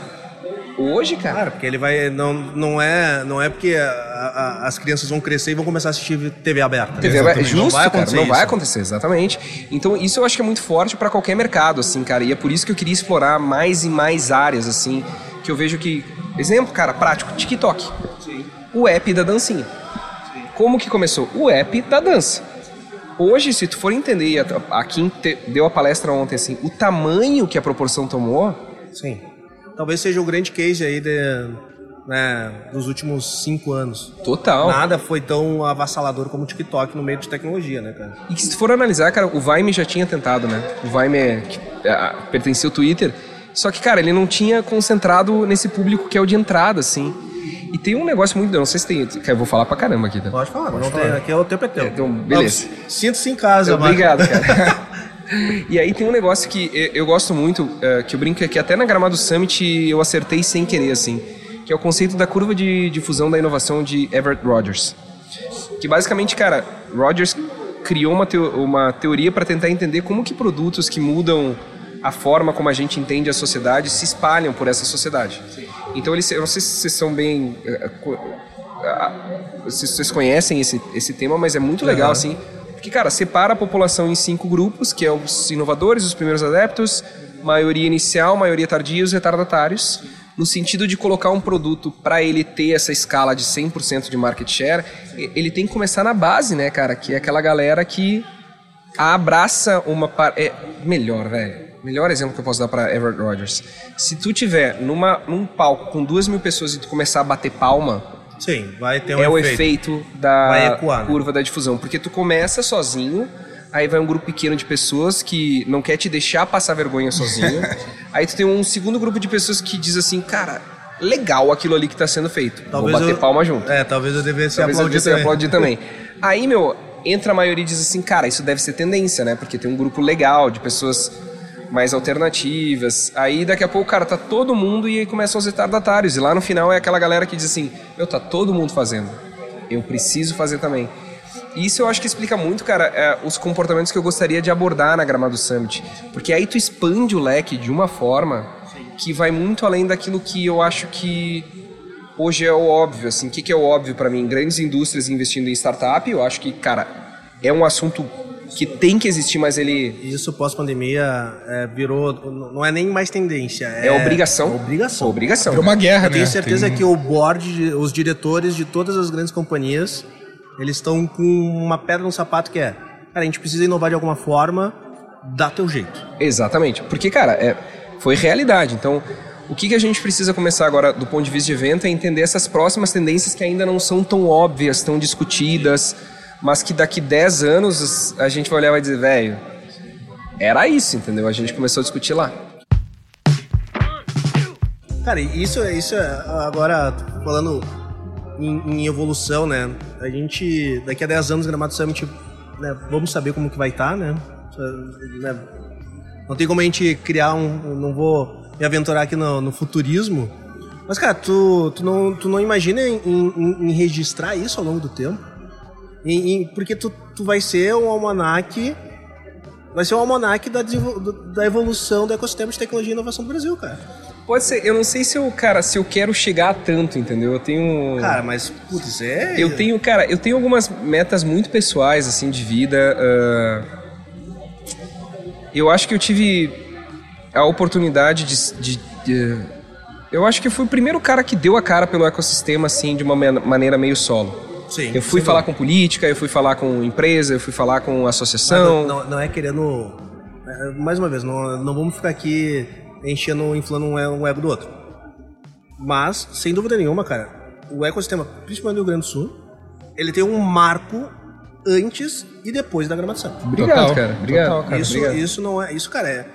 hoje, cara. Cara, porque ele vai. Não, não, é, não é porque a- a- as crianças vão crescer e vão começar a assistir TV aberta. TV aberta. Justo, não vai cara, acontecer não vai acontecer, exatamente. Então isso eu acho que é muito forte para qualquer mercado, assim, cara. E é por isso que eu queria explorar mais e mais áreas, assim, que eu vejo que... Exemplo, cara, prático, TikTok. O app da dancinha. Como que começou? O app da dança. Hoje, se tu for entender, a, Kim deu a palestra ontem, assim, o tamanho que a proporção tomou, Sim. Talvez seja o grande case aí de, né, dos últimos cinco anos. total. Nada foi tão avassalador como o TikTok no meio de tecnologia, né, cara? E se tu for analisar, cara, o Vime já tinha tentado, né? O Vime é, é, pertencia ao Twitter. Só que, cara, ele não tinha concentrado nesse público que é o de entrada, assim. E tem um negócio muito. Não sei se tem. que Eu vou falar pra caramba aqui, tá? Pode falar, não tem, aqui é o tempo é teu. Então, beleza. Não, Sinta-se em casa. Obrigado, cara. e aí tem um negócio que eu, gosto muito, é, que eu brinco que até na Gramado Summit eu acertei sem querer, assim. Que é o conceito da curva de difusão da inovação de Everett Rogers. Que basicamente, cara, Rogers criou uma, teo- uma teoria para tentar entender como que produtos que mudam a forma como a gente entende a sociedade se espalham por essa sociedade. Então eles, eu não sei se vocês são bem, ah, se vocês conhecem esse, esse tema, mas é muito legal assim, porque cara separa a população em cinco grupos, que é os inovadores, os primeiros adeptos, maioria inicial, maioria tardia e os retardatários no sentido de colocar um produto para ele ter essa escala de 100% de market share, ele tem que começar na base, né, cara? Que é aquela galera que abraça uma... par- É, melhor, velho. Melhor exemplo que eu posso dar para Everett Rogers. Se tu tiver numa, num palco com duas mil pessoas e tu começar a bater palma, Sim, vai ter um é o efeito. efeito da ecoar, né? curva da difusão. Porque tu começa sozinho, aí vai um grupo pequeno de pessoas que não quer te deixar passar vergonha sozinho. aí tu tem um segundo grupo de pessoas que diz assim, cara, legal aquilo ali que tá sendo feito. Vou bater eu- palma junto. É, talvez eu devesse Talvez eu aplaudir devesse também. aplaudir também. Aí, meu, entra a maioria e diz assim, cara, isso deve ser tendência, né? Porque tem um grupo legal de pessoas mais alternativas. Aí daqui a pouco, cara, tá todo mundo e aí começam os retardatários. E lá no final é aquela galera que diz assim, meu, tá todo mundo fazendo. Eu preciso fazer também. Isso eu acho que explica muito, cara, é, os comportamentos que eu gostaria de abordar na Gramado Summit. Porque aí tu expande o leque de uma forma que vai muito além daquilo que eu acho que hoje é o óbvio, assim, o que, que é o óbvio para mim? Grandes indústrias investindo em startup, eu acho que, cara, é um assunto que tem que existir, mas ele Isso pós-pandemia é, virou. Não é nem mais tendência. É, é obrigação. é obrigação. Obrigação. Virou uma guerra, Eu tenho né? certeza Tem- que o board, os diretores de todas as grandes companhias, eles estão com uma pedra no sapato que é, cara, a gente precisa inovar de alguma forma, dá teu jeito. Exatamente. Porque, cara, é, foi realidade. Então, o que, que a gente precisa começar agora, do ponto de vista de evento, é entender essas próximas tendências que ainda não são tão óbvias, tão discutidas, mas que daqui 10 anos a gente vai olhar e vai dizer, velho, era isso, entendeu? A gente começou a discutir lá. Cara, isso, isso é, agora, falando em, em evolução, né? A gente, daqui a 10 anos, Gramado Summit, né, vamos saber como que vai estar, né? Né, Não tem como a gente criar um... Não vou me aventurar aqui no, no futurismo, mas, cara, tu, tu, não, tu não imagina em, em- em registrar isso ao longo do tempo? Em- em- porque tu, tu vai ser um almanac... Vai ser um almanac da, da evolução do ecossistema de tecnologia e inovação do Brasil, cara. Pode ser, eu não sei se eu, cara, se eu quero chegar a tanto, entendeu? Eu tenho. Cara, mas, putz, é. Eu tenho, cara, eu tenho algumas metas muito pessoais, assim, de vida. ah, eu acho que eu tive a oportunidade de, de- de- Eu acho que eu fui o primeiro cara que deu a cara pelo ecossistema, assim, de uma man- maneira meio solo. Sim. Eu fui falar com política, eu fui falar com empresa, eu fui falar com associação. Não, não, não é querendo. é, Mais uma vez, não, não vamos ficar aqui enchendo, inflando um, e- um ego do outro. Mas, sem dúvida nenhuma, cara, o ecossistema, principalmente do Rio Grande do Sul, ele tem um marco antes e depois da gramação. Obrigado, Total, cara. Obrigado, total, cara. Isso, obrigado. isso não é. Isso, cara, é.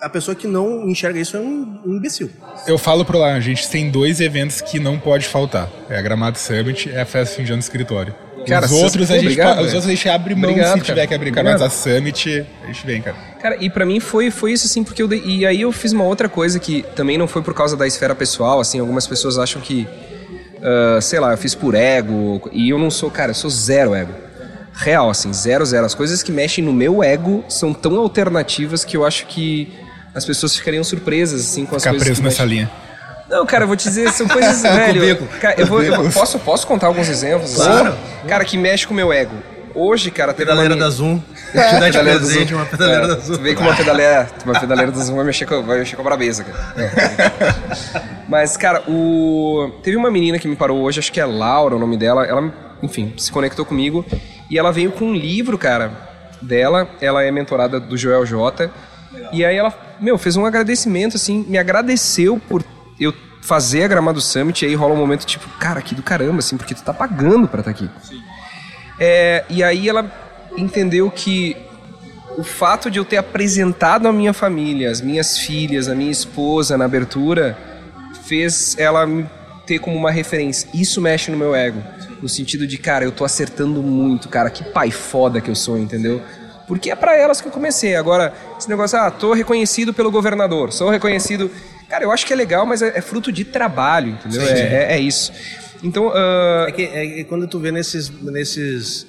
A pessoa que não enxerga isso é um, um imbecil. Eu falo pro lá, a gente tem dois eventos que não pode faltar. É a Gramado Summit e a Festa Fim de Ano do Escritório. Cara, os outros a gente obrigado, pode- os velho. outros a gente abre mão Obrigado, se cara. tiver que abrir, cara, mas Obrigado. a Summit a gente vem, cara. Cara, e pra mim foi, foi isso assim, porque eu dei- e aí eu fiz uma outra coisa que também não foi por causa da esfera pessoal, assim, algumas pessoas acham que ah, sei lá, eu fiz por ego, e eu não sou, cara, eu sou zero ego. Real, assim, zero, zero. As coisas que mexem no meu ego são tão alternativas que eu acho que as pessoas ficariam surpresas, assim, com as Ficar coisas preso que nessa mexem. linha. Não, cara, eu vou te dizer, são coisas, velho. Cara, eu vou, eu vou- posso, posso contar alguns exemplos? Claro. assim? Cara, que mexe com o meu ego. Hoje, cara, teve uma Pedaleira menina- da Zoom. Te dá de presente Zoom. uma pedaleira É, da Zoom. Tu veio com uma pedaleira, uma pedaleira do Zoom vai mexer com, vai mexer com a brabeza, cara. Mas, cara, o... teve uma menina que me parou hoje, acho que é Laura o nome dela. Ela, enfim, se conectou comigo. E ela veio com um livro, cara, dela. Ela é mentorada do Joel J. E aí ela, meu, fez um agradecimento, assim, me agradeceu por eu fazer a Gramado Summit. E aí rola um momento tipo, cara, que do caramba, assim, porque tu tá pagando pra estar aqui. É, e aí ela entendeu que o fato de eu ter apresentado a minha família, as minhas filhas, a minha esposa na abertura, fez ela me ter como uma referência. Isso mexe no meu ego. No sentido de, cara, eu tô acertando muito, cara, que pai foda que eu sou, entendeu? Porque é pra elas que eu comecei. Agora, esse negócio, ah, tô reconhecido pelo governador, sou reconhecido. Cara, eu acho que é legal, mas é, é fruto de trabalho, entendeu? É, é- é isso. Então, ah, É que, é que quando tu vê nesses, nesses,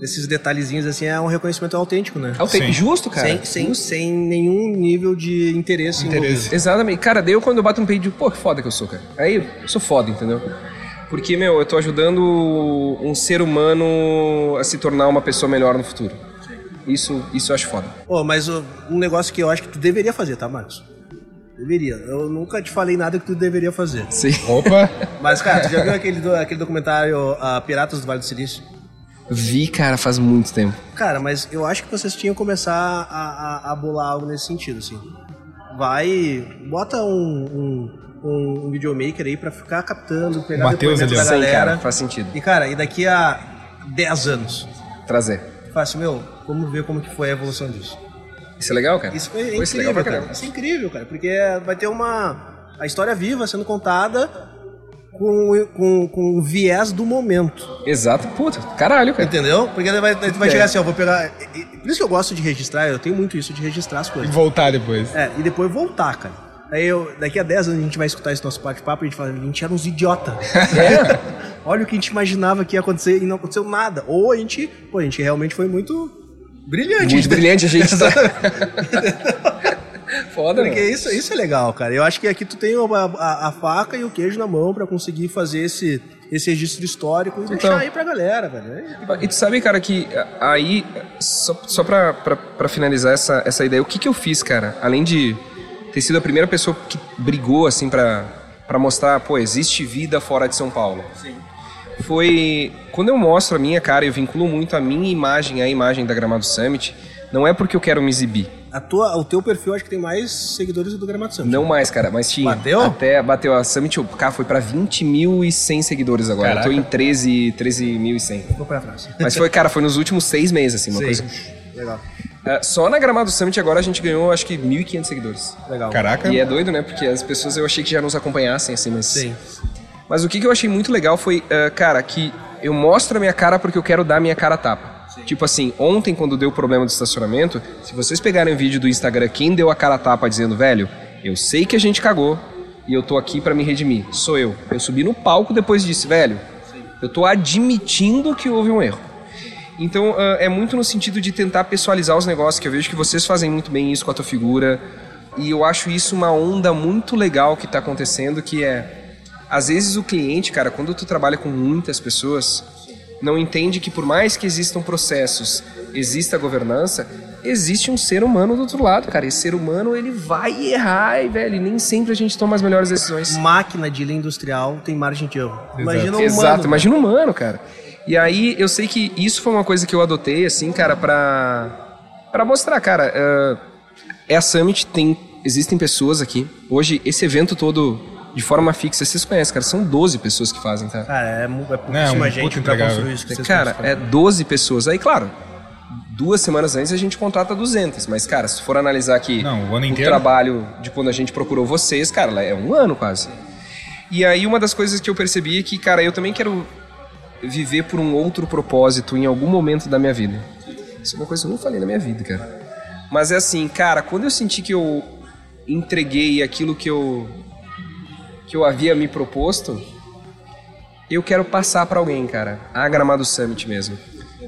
nesses detalhezinhos assim, é um reconhecimento autêntico, né? é o tempo Sim. justo, cara. sem, sem, sem nenhum nível de interesse. Interesse. Exatamente. Cara, daí eu quando eu bato no peito, digo, pô, que foda que eu sou, cara. Aí eu sou foda, entendeu? Porque, meu, eu tô ajudando um ser humano a se tornar uma pessoa melhor no futuro. Isso, isso eu acho foda. Pô, mas ó, um negócio que eu acho que tu deveria fazer, tá, Marcos? Deveria. Eu nunca te falei nada que tu deveria fazer. Sim. Opa! Mas, cara, tu já viu aquele, do- aquele documentário ah, Piratas do Vale do Silício? Vi, cara, faz muito tempo. Cara, mas eu acho que vocês tinham que começar a, a, a bolar algo nesse sentido, assim. Vai, bota um, um, um, um videomaker aí pra ficar captando, pegar Mateus depoimento da Sim, galera. cara, faz sentido. E, cara, e daqui a 10 anos, Trazer. Fácil, meu, vamos ver como que foi a evolução disso. Isso é legal, cara? Isso foi Pô, isso é incrível, cara. Isso é incrível, cara, porque vai ter uma a história viva sendo contada com, com, com o viés do momento. Exato. Puta, caralho, cara. Entendeu? Porque vai, ele vai É. chegar assim, ó, vou pegar. e- e- Por isso que eu gosto de registrar, eu tenho muito isso de registrar as E coisas. voltar depois. É, e depois voltar, cara. Aí eu, daqui a 10 anos a gente vai escutar esse nosso bate-papo e a gente fala, a gente era uns idiota. É. Olha o que a gente imaginava que ia acontecer e não aconteceu nada. Ou a gente, pô, a gente realmente foi muito brilhante. Muito brilhante, a gente tá... foda, Porque né? isso, isso é legal, cara. Eu acho que aqui tu tem a, a- a faca e o queijo na mão pra conseguir fazer esse, esse registro histórico e Então. deixar aí pra galera, velho. E tu sabe, cara, que aí, só, só pra, pra, pra finalizar essa, essa ideia, o que que eu fiz, cara? Além de ter sido a primeira pessoa que brigou, assim, pra, pra mostrar, pô, existe vida fora de São Paulo. Sim. Foi quando eu mostro a minha cara, eu vinculo muito a minha imagem à imagem da Gramado Summit, não é porque eu quero me exibir. A tua, o teu perfil acho que tem mais seguidores do Gramado Summit. Não mais, cara, mas tinha. Bateu? Até bateu a Summit, o cara foi pra 20.100 seguidores agora. Caraca. Eu tô em 13 13.100. Vou pra trás. Mas foi, cara, foi nos últimos seis meses, assim, uma Sim. coisa. Legal. É, só na Gramado Summit agora a gente ganhou, acho que 1.500 seguidores. Legal. Caraca. E é doido, né? Porque as pessoas eu achei que já nos acompanhassem, assim, mas... Sim. Mas o que, que eu achei muito legal foi, é, cara, que eu mostro a minha cara porque eu quero dar a minha cara a tapa. Tipo assim, ontem quando deu o problema do estacionamento, se vocês pegarem o vídeo do Instagram, quem deu a cara a tapa dizendo, velho, eu sei que a gente cagou e eu tô aqui pra me redimir, sou eu. Eu subi no palco depois disso, velho, eu tô admitindo que houve um erro. Então ah, é muito no sentido de tentar pessoalizar os negócios, que eu vejo que vocês fazem muito bem isso com a tua figura. E eu acho isso uma onda muito legal que está acontecendo, que é às vezes o cliente, cara, quando tu trabalha com muitas pessoas, não entende que por mais que existam processos, exista governança, existe um ser humano do outro lado, cara. Esse ser humano, ele vai errar, e, velho, e nem sempre a gente toma as melhores decisões. Máquina de linha industrial tem margem de erro. Imagina um Exato, humano. imagina um humano, cara. E aí eu sei que isso foi uma coisa que eu adotei, assim, cara, pra, pra mostrar, cara. eh, é a Summit, tem, existem pessoas aqui. Hoje, esse evento todo de forma fixa, vocês conhecem, cara, são 12 pessoas que fazem, tá? Cara, é, é pouquíssima um gente puta pra entregável. construir isso que vocês Cara, é 12 pessoas. Aí, claro, duas semanas antes a gente contrata 200. Mas, cara, se for analisar aqui Não, o ano o trabalho de quando a gente procurou vocês, cara, é um ano quase. E aí, uma das coisas que eu percebi é que, cara, eu também quero viver por um outro propósito em algum momento da minha vida. Isso é uma coisa que eu não falei na minha vida, cara. Mas é assim, cara, quando eu senti que eu entreguei aquilo que eu que eu havia me proposto, eu quero passar pra alguém, cara. A Gramado Summit mesmo.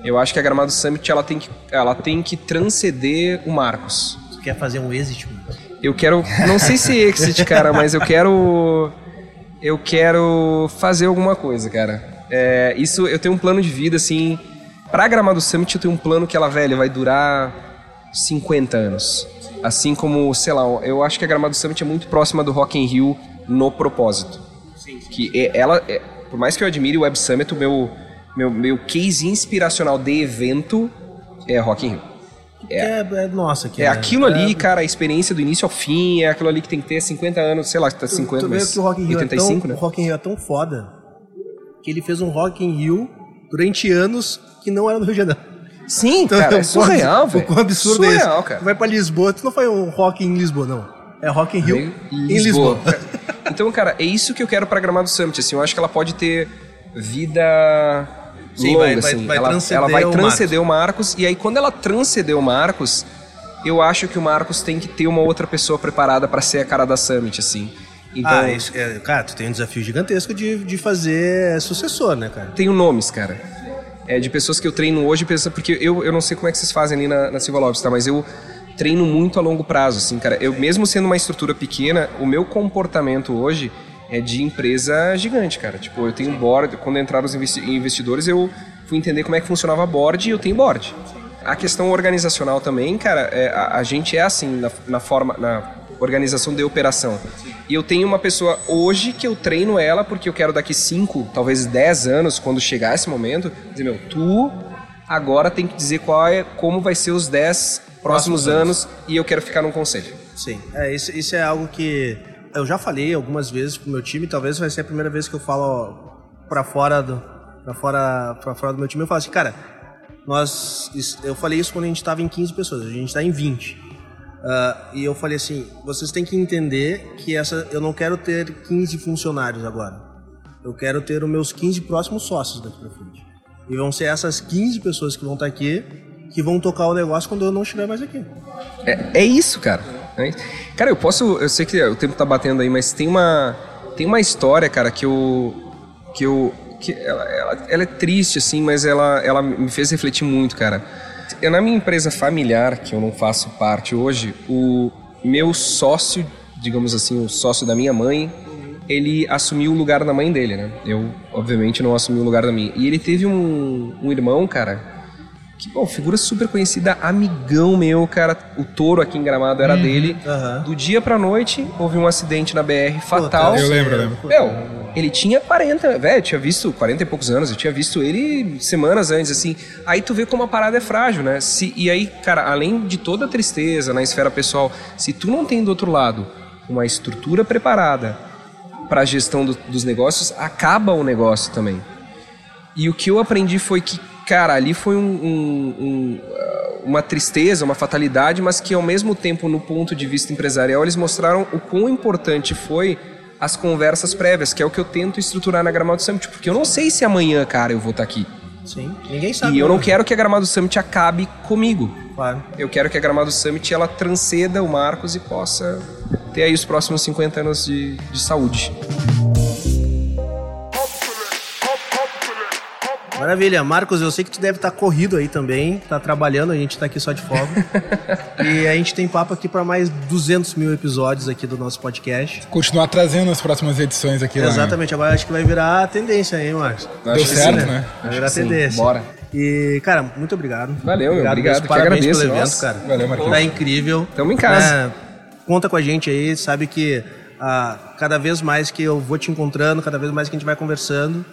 Eu acho que a Gramado Summit ela tem que, ela tem que transcender o Marcos. Tu quer fazer um exit, mano? Eu quero, não sei se exit, cara, mas eu quero, eu quero fazer alguma coisa, cara. É, isso, eu tenho um plano de vida assim. Pra Gramado Summit eu tenho um plano que ela, velho, vai durar 50 anos. Assim como, sei lá, eu acho que a Gramado Summit é muito próxima do Rock in Rio no propósito. Que é- ela, é- por mais que eu admire o Web Summit, o meu, meu, meu case inspiracional de evento é Rock in Rio. É, é nossa aqui. É né? aquilo ali, cara, a experiência do início ao fim, é aquilo ali que tem que ter 50 anos, sei lá, tá 50, tu vê mas que o Rock in Rio 85, é tão, né? o Rock in Rio é tão foda que ele fez um Rock in Rio durante anos que não era no Rio de Janeiro. Sim, cara, é surreal, velho. Quão absurdo é surreal, esse? cara. Tu vai pra Lisboa, tu não foi um Rock em Lisboa, não. É Rock in Rio Veio em Lisboa. então, cara, é isso que eu quero pra Gramado Summit, assim, eu acho que ela pode ter vida Sim, longa, vai- vai- assim. vai ela, transcender ela vai o transcender o Marcos, e aí quando ela transcender o Marcos, eu acho que o Marcos tem que ter uma outra pessoa preparada pra ser a cara da Summit, assim. Então, Ah, isso, é, cara, tu tem um desafio gigantesco de, de fazer sucessor, né, cara? tenho nomes, cara. É, de pessoas que eu treino hoje, porque eu, eu não sei como é que vocês fazem ali na, na Silva Lopes, tá? Mas eu treino muito a longo prazo, assim, cara. Eu, mesmo sendo uma estrutura pequena, o meu comportamento hoje é de empresa gigante, cara. Tipo, eu tenho board, quando entraram os investi- investidores, eu fui entender como é que funcionava board e eu tenho board. A questão organizacional também, cara, é, a, a gente é assim na, na forma, na organização de operação. E eu tenho uma pessoa hoje que eu treino ela porque eu quero daqui 5, talvez 10 anos, quando chegar esse momento, dizer, meu, tu agora tem que dizer qual é, como vai ser os 10 próximos anos e eu quero ficar num conselho. Sim. É, isso, isso é algo que eu já falei algumas vezes pro meu time, talvez vai ser a primeira vez que eu falo pra fora do para fora para fora do meu time, eu falo assim, cara, nós eu falei isso quando a gente tava em 15 pessoas, a gente tá em 20. Ah, e eu falei assim, vocês têm que entender que essa eu não quero ter 15 funcionários agora. Eu quero ter os meus 15 próximos sócios daqui pra frente. E vão ser essas 15 pessoas que vão estar aqui que vão tocar o negócio quando eu não estiver mais aqui. É, é isso, cara. É isso. Cara, eu posso. Eu sei que o tempo tá batendo aí, mas tem uma. Tem uma história, cara, que eu. Que eu. Que ela, ela, ela é triste, assim, mas ela, ela me fez refletir muito, cara. Eu, na minha empresa familiar, que eu não faço parte hoje, o, meu sócio, digamos assim, o sócio da minha mãe, ele assumiu o lugar da mãe dele, né? Eu, obviamente, não assumi o lugar da minha. E ele teve um, um irmão, cara, que, bom, figura super conhecida, amigão meu, cara. O touro aqui em Gramado era dele. aham. Do dia pra noite, houve um acidente na BR fatal. Eu lembro, eu lembro. Meu, ele tinha 40, velho, eu tinha visto 40 e poucos anos, eu tinha visto ele semanas antes, assim. Aí tu vê como a parada é frágil, né? Se, e aí, cara, além de toda a tristeza na esfera pessoal, se tu não tem do outro lado uma estrutura preparada para a gestão do- dos negócios, acaba o negócio também. E o que eu aprendi foi que, cara, ali foi um- um- um, ah, uma tristeza, uma fatalidade, mas que ao mesmo tempo, no ponto de vista empresarial, eles mostraram o quão importante foi as conversas prévias, que é o que eu tento estruturar na Gramado Summit, porque eu não sei se amanhã, cara, eu vou estar aqui. Sim, ninguém sabe. E eu não né? quero que a Gramado Summit acabe comigo. Claro. Eu quero que a Gramado Summit ela transcenda o Marcos e possa ter aí os próximos 50 anos de, de saúde. Maravilha. Marcos, eu sei que tu deve estar corrido aí também, tá trabalhando, a gente tá aqui só de folga. e a gente tem papo aqui para mais 200 mil episódios aqui do nosso podcast. Continuar trazendo as próximas edições aqui. né? Exatamente, agora acho que vai virar tendência aí, Marcos. Deu Acho certo, sim, né? Vai virar sim. tendência. Bora. E, cara, muito obrigado. Valeu, meu. Obrigado, que Parabéns agradeço. pelo evento, Nossa. cara. Valeu, Marquinhos. Tá incrível. Tamo em casa. É, conta com a gente aí, sabe que ah, cada vez mais que eu vou te encontrando, cada vez mais que a gente vai conversando.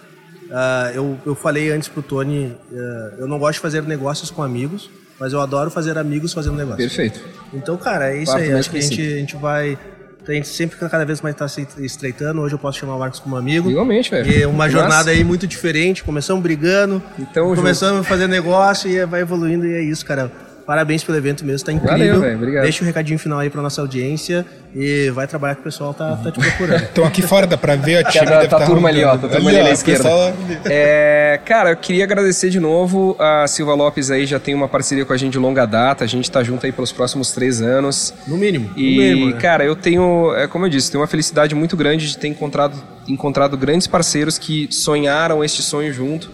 Ah, eu, eu falei antes pro Tony, ah, eu não gosto de fazer negócios com amigos, mas eu adoro fazer amigos fazendo negócios. Perfeito. Então, cara, é isso Parto aí. Acho que a gente, a gente vai. A gente sempre cada vez mais está se estreitando. Hoje eu posso chamar o Marcos como amigo. Igualmente, velho. E uma Que jornada aí muito diferente. Começamos brigando, Então, começamos a fazer negócio e vai evoluindo e é isso, cara. Parabéns pelo evento mesmo, tá incrível. Valeu, velho, obrigado. Deixa o recadinho final aí pra nossa audiência e vai trabalhar que o pessoal tá, tá te procurando. Estão aqui fora, dá pra ver a Tá, tá, tá a tá turma ali, ó. Tá a turma ali, ó, na esquerda. pessoal- É, cara, eu queria agradecer de novo. A Silva Lopes aí já tem uma parceria com a gente de longa data. A gente tá junto aí pelos próximos três anos. No mínimo. E, no mínimo, né? cara, eu tenho, é como eu disse, tenho uma felicidade muito grande de ter encontrado, encontrado grandes parceiros que sonharam este sonho junto.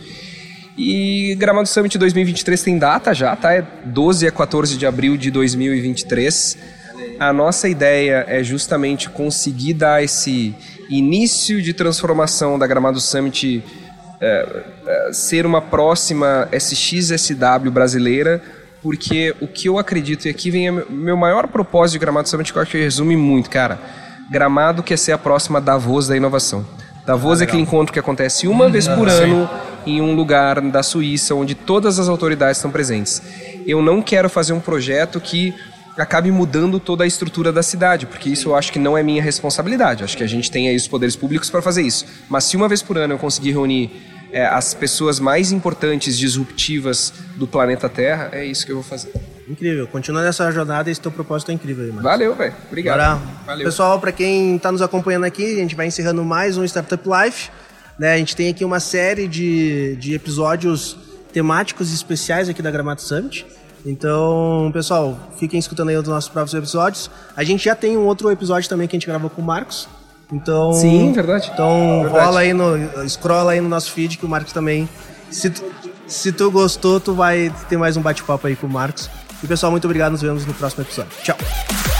E Gramado Summit 2023 tem data já, tá? É 12 a 14 de abril de 2023. A nossa ideia é justamente conseguir dar esse início de transformação da Gramado Summit é, é, ser uma próxima SXSW brasileira, porque o que eu acredito, e aqui vem meu- maior propósito de Gramado Summit, que eu acho que resume muito, cara. Gramado quer ser a próxima Davos da inovação. Davos é aquele encontro que acontece uma vez por ano em um lugar da Suíça, onde todas as autoridades estão presentes. Eu não quero fazer um projeto que acabe mudando toda a estrutura da cidade, porque isso eu acho que não é minha responsabilidade. Acho que a gente tem aí os poderes públicos para fazer isso. Mas se uma vez por ano eu conseguir reunir é, as pessoas mais importantes, disruptivas do planeta Terra, é isso que eu vou fazer. Incrível. Continua nessa jornada, esse teu propósito é incrível aí, Marcos. Valeu, velho. Obrigado. Valeu. pessoal, para quem está nos acompanhando aqui, a gente vai encerrando mais um Startup Life. Né? A gente tem aqui uma série de, de episódios temáticos especiais aqui da Gramado Summit. Então, pessoal, fiquem escutando aí os nossos próximos episódios. A gente já tem um outro episódio também que a gente gravou com o Marcos. Então, Sim, verdade. Então, Verdade. rola aí no scrolla aí no nosso feed que o Marcos também se tu, se tu gostou, tu vai ter mais um bate-papo aí com o Marcos. E pessoal, muito obrigado, nos vemos no próximo episódio. Tchau.